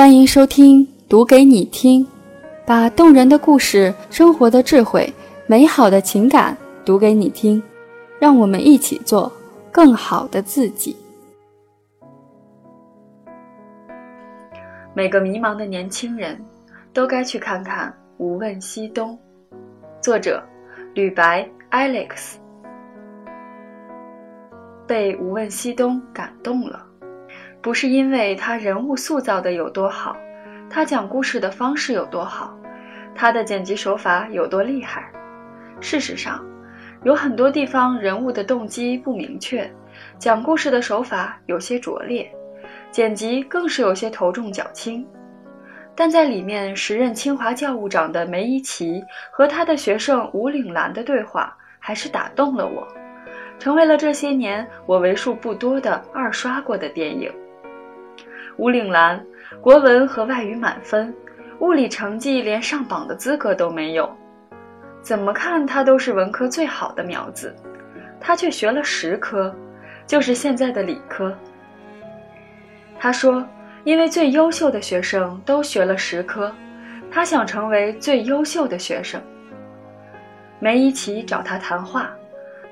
欢迎收听《读给你听》，把动人的故事、生活的智慧、美好的情感读给你听，让我们一起做更好的自己。每个迷茫的年轻人，都该去看看《无问西东》。作者：吕白 Alex。被《无问西东》感动了。不是因为他人物塑造的有多好，他讲故事的方式有多好，他的剪辑手法有多厉害。事实上，有很多地方人物的动机不明确，讲故事的手法有些拙劣，剪辑更是有些头重脚轻。但在里面，时任清华教务长的梅贻琦和他的学生吴岭澜的对话，还是打动了我，成为了这些年我为数不多的二刷过的电影。吴岭澜，国文和外语满分，物理成绩连上榜的资格都没有。怎么看他都是文科最好的苗子，他却学了十科，就是现在的理科。他说，因为最优秀的学生都学了十科，他想成为最优秀的学生。梅贻琦找他谈话，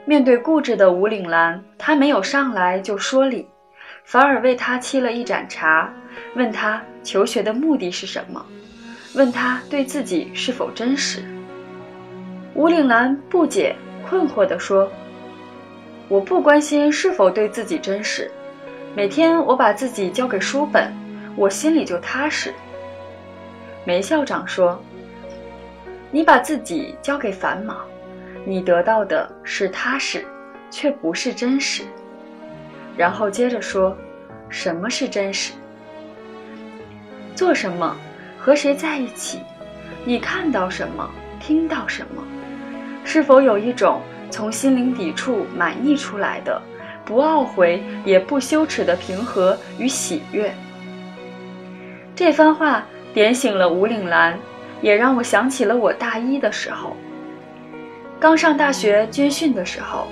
面对固执的吴岭澜，他没有上来就说理。反而为他沏了一盏茶，问他求学的目的是什么，问他对自己是否真实。吴岭澜不解困惑地说：“我不关心是否对自己真实，每天我把自己交给书本，我心里就踏实。”梅校长说：“你把自己交给繁忙，你得到的是踏实，却不是真实。”然后接着说，什么是真实？做什么？和谁在一起？你看到什么？听到什么？是否有一种从心灵抵触满溢出来的，不懊悔也不羞耻的平和与喜悦？这番话点醒了吴岭澜，也让我想起了我大一的时候，刚上大学军训的时候。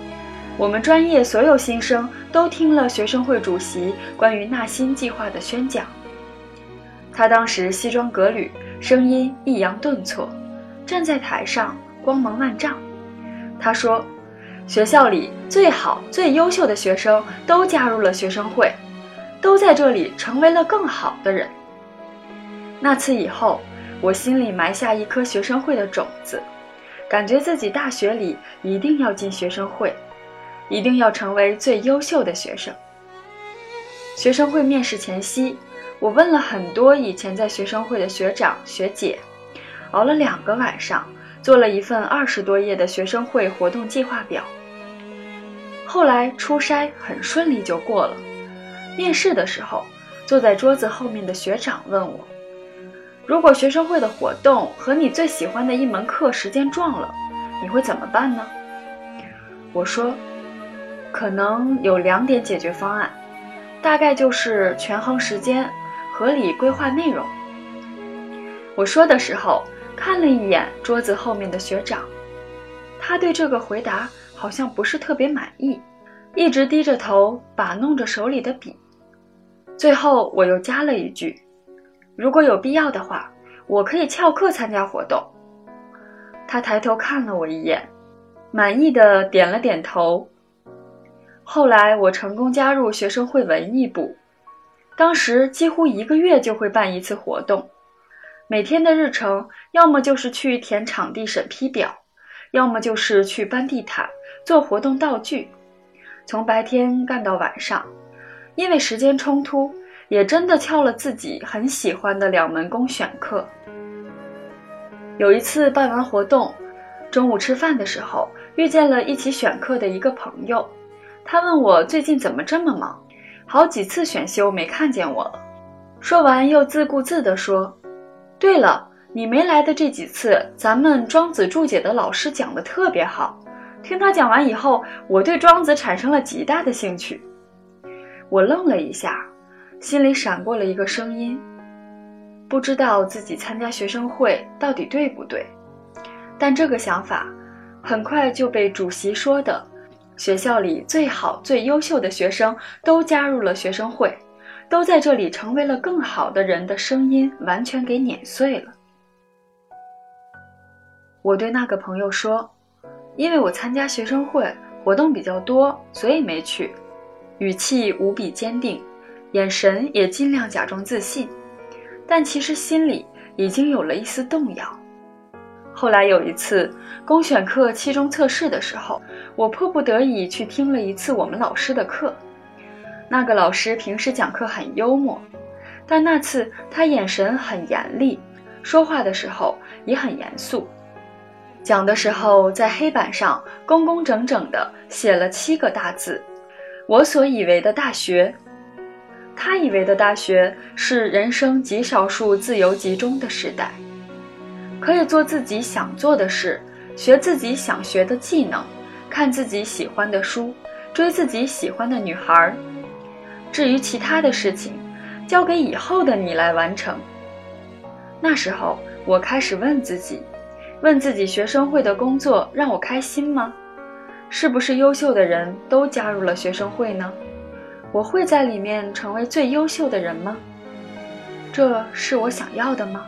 我们专业所有新生都听了学生会主席关于纳新计划的宣讲。他当时西装革履，声音抑扬顿挫，站在台上光芒万丈。他说：“学校里最好、最优秀的学生都加入了学生会，都在这里成为了更好的人。”那次以后，我心里埋下一颗学生会的种子，感觉自己大学里一定要进学生会。一定要成为最优秀的学生。学生会面试前夕，我问了很多以前在学生会的学长学姐，熬了两个晚上，做了一份二十多页的学生会活动计划表。后来初筛很顺利就过了。面试的时候，坐在桌子后面的学长问我：“如果学生会的活动和你最喜欢的一门课时间撞了，你会怎么办呢？”我说。可能有两点解决方案，大概就是权衡时间，合理规划内容。我说的时候看了一眼桌子后面的学长，他对这个回答好像不是特别满意，一直低着头把弄着手里的笔。最后我又加了一句：“如果有必要的话，我可以翘课参加活动。”他抬头看了我一眼，满意的点了点头。后来我成功加入学生会文艺部，当时几乎一个月就会办一次活动，每天的日程要么就是去填场地审批表，要么就是去搬地毯、做活动道具，从白天干到晚上。因为时间冲突，也真的翘了自己很喜欢的两门公选课。有一次办完活动，中午吃饭的时候遇见了一起选课的一个朋友。他问我最近怎么这么忙，好几次选修没看见我了。说完又自顾自地说：“对了，你没来的这几次，咱们庄子注解的老师讲的特别好。听他讲完以后，我对庄子产生了极大的兴趣。”我愣了一下，心里闪过了一个声音，不知道自己参加学生会到底对不对。但这个想法很快就被主席说的。学校里最好、最优秀的学生都加入了学生会，都在这里成为了更好的人的声音完全给碾碎了。我对那个朋友说：“因为我参加学生会活动比较多，所以没去。”语气无比坚定，眼神也尽量假装自信，但其实心里已经有了一丝动摇。后来有一次公选课期中测试的时候，我迫不得已去听了一次我们老师的课。那个老师平时讲课很幽默，但那次他眼神很严厉，说话的时候也很严肃。讲的时候在黑板上工工整整地写了七个大字：“我所以为的大学。”他以为的大学是人生极少数自由集中的时代。可以做自己想做的事，学自己想学的技能，看自己喜欢的书，追自己喜欢的女孩。至于其他的事情，交给以后的你来完成。那时候，我开始问自己，问自己：学生会的工作让我开心吗？是不是优秀的人都加入了学生会呢？我会在里面成为最优秀的人吗？这是我想要的吗？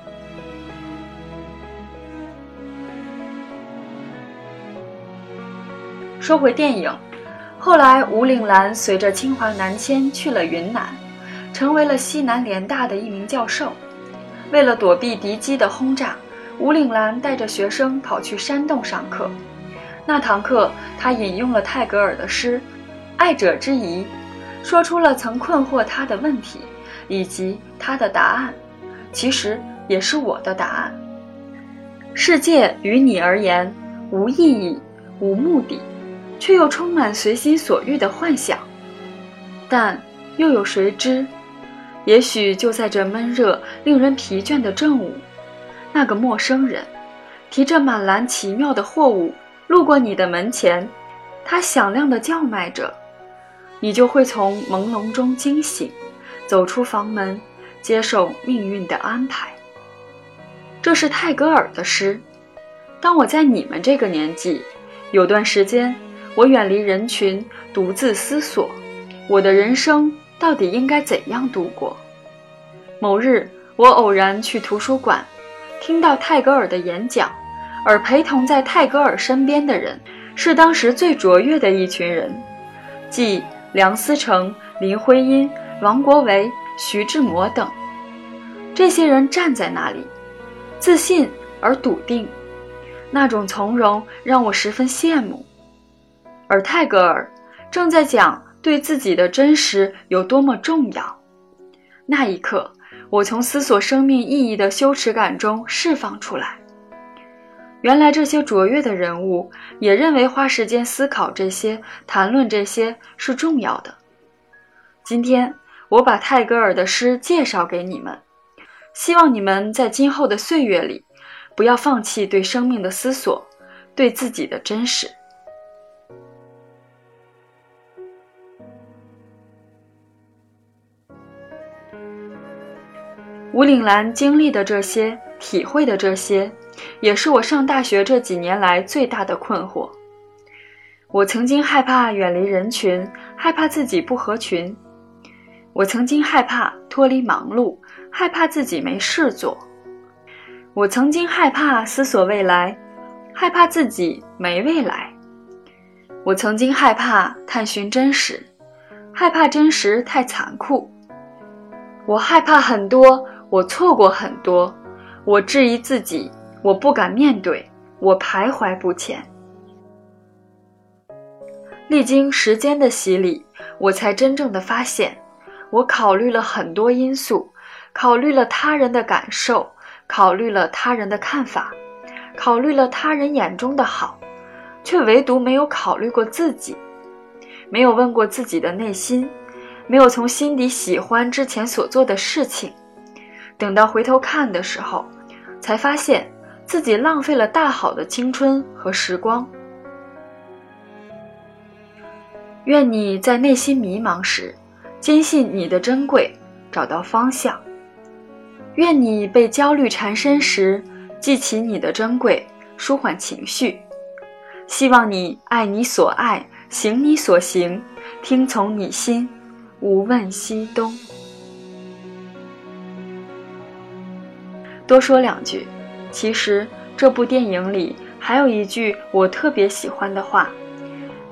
说回电影，后来吴岭澜随着清华南迁去了云南，成为了西南联大的一名教授。为了躲避敌机的轰炸，吴岭澜带着学生跑去山洞上课。那堂课，他引用了泰戈尔的诗《爱者之疑》，说出了曾困惑他的问题，以及他的答案，其实也是我的答案。世界于你而言无意义、无目的。却又充满随心所欲的幻想，但又有谁知？也许就在这闷热、令人疲倦的正午，那个陌生人提着满篮奇妙的货物路过你的门前，他响亮地叫卖着，你就会从朦胧中惊醒，走出房门，接受命运的安排。这是泰戈尔的诗。当我在你们这个年纪，有段时间。我远离人群，独自思索，我的人生到底应该怎样度过？某日，我偶然去图书馆，听到泰戈尔的演讲，而陪同在泰戈尔身边的人，是当时最卓越的一群人，即梁思成、林徽因、王国维、徐志摩等。这些人站在那里，自信而笃定，那种从容让我十分羡慕。而泰戈尔正在讲对自己的真实有多么重要。那一刻，我从思索生命意义的羞耻感中释放出来。原来这些卓越的人物也认为花时间思考这些、谈论这些是重要的。今天，我把泰戈尔的诗介绍给你们，希望你们在今后的岁月里，不要放弃对生命的思索，对自己的真实。吴岭澜经历的这些，体会的这些，也是我上大学这几年来最大的困惑。我曾经害怕远离人群，害怕自己不合群；我曾经害怕脱离忙碌，害怕自己没事做；我曾经害怕思索未来，害怕自己没未来；我曾经害怕探寻真实，害怕真实太残酷；我害怕很多。我错过很多，我质疑自己，我不敢面对，我徘徊不前。历经时间的洗礼，我才真正的发现，我考虑了很多因素，考虑了他人的感受，考虑了他人的看法，考虑了他人眼中的好，却唯独没有考虑过自己，没有问过自己的内心，没有从心底喜欢之前所做的事情。等到回头看的时候，才发现自己浪费了大好的青春和时光。愿你在内心迷茫时，坚信你的珍贵，找到方向；愿你被焦虑缠身时，记起你的珍贵，舒缓情绪。希望你爱你所爱，行你所行，听从你心，无问西东。多说两句。其实这部电影里还有一句我特别喜欢的话，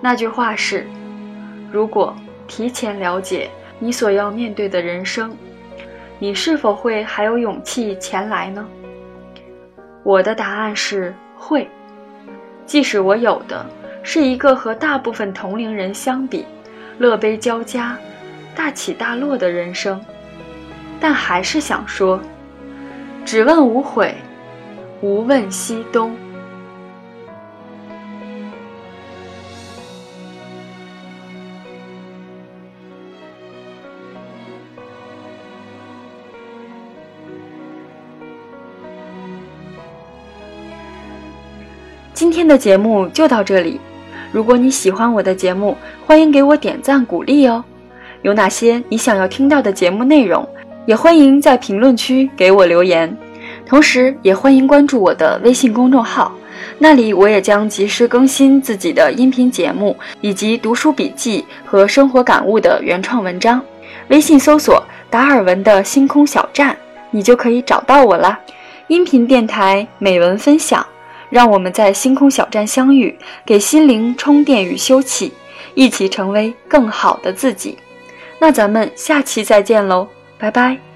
那句话是：如果提前了解你所要面对的人生，你是否会还有勇气前来呢？我的答案是会，即使我有的是一个和大部分同龄人相比，乐悲交加、大起大落的人生，但还是想说：只问无悔，无问西东。今天的节目就到这里。如果你喜欢我的节目，欢迎给我点赞鼓励哦。有哪些你想要听到的节目内容，也欢迎在评论区给我留言。同时，也欢迎关注我的微信公众号，那里我也将及时更新自己的音频节目以及读书笔记和生活感悟的原创文章。微信搜索“达尔文的星空小站”，你就可以找到我啦。音频电台美文分享。让我们在星空小站相遇，给心灵充电与休憩，一起成为更好的自己。那咱们下期再见喽，拜拜。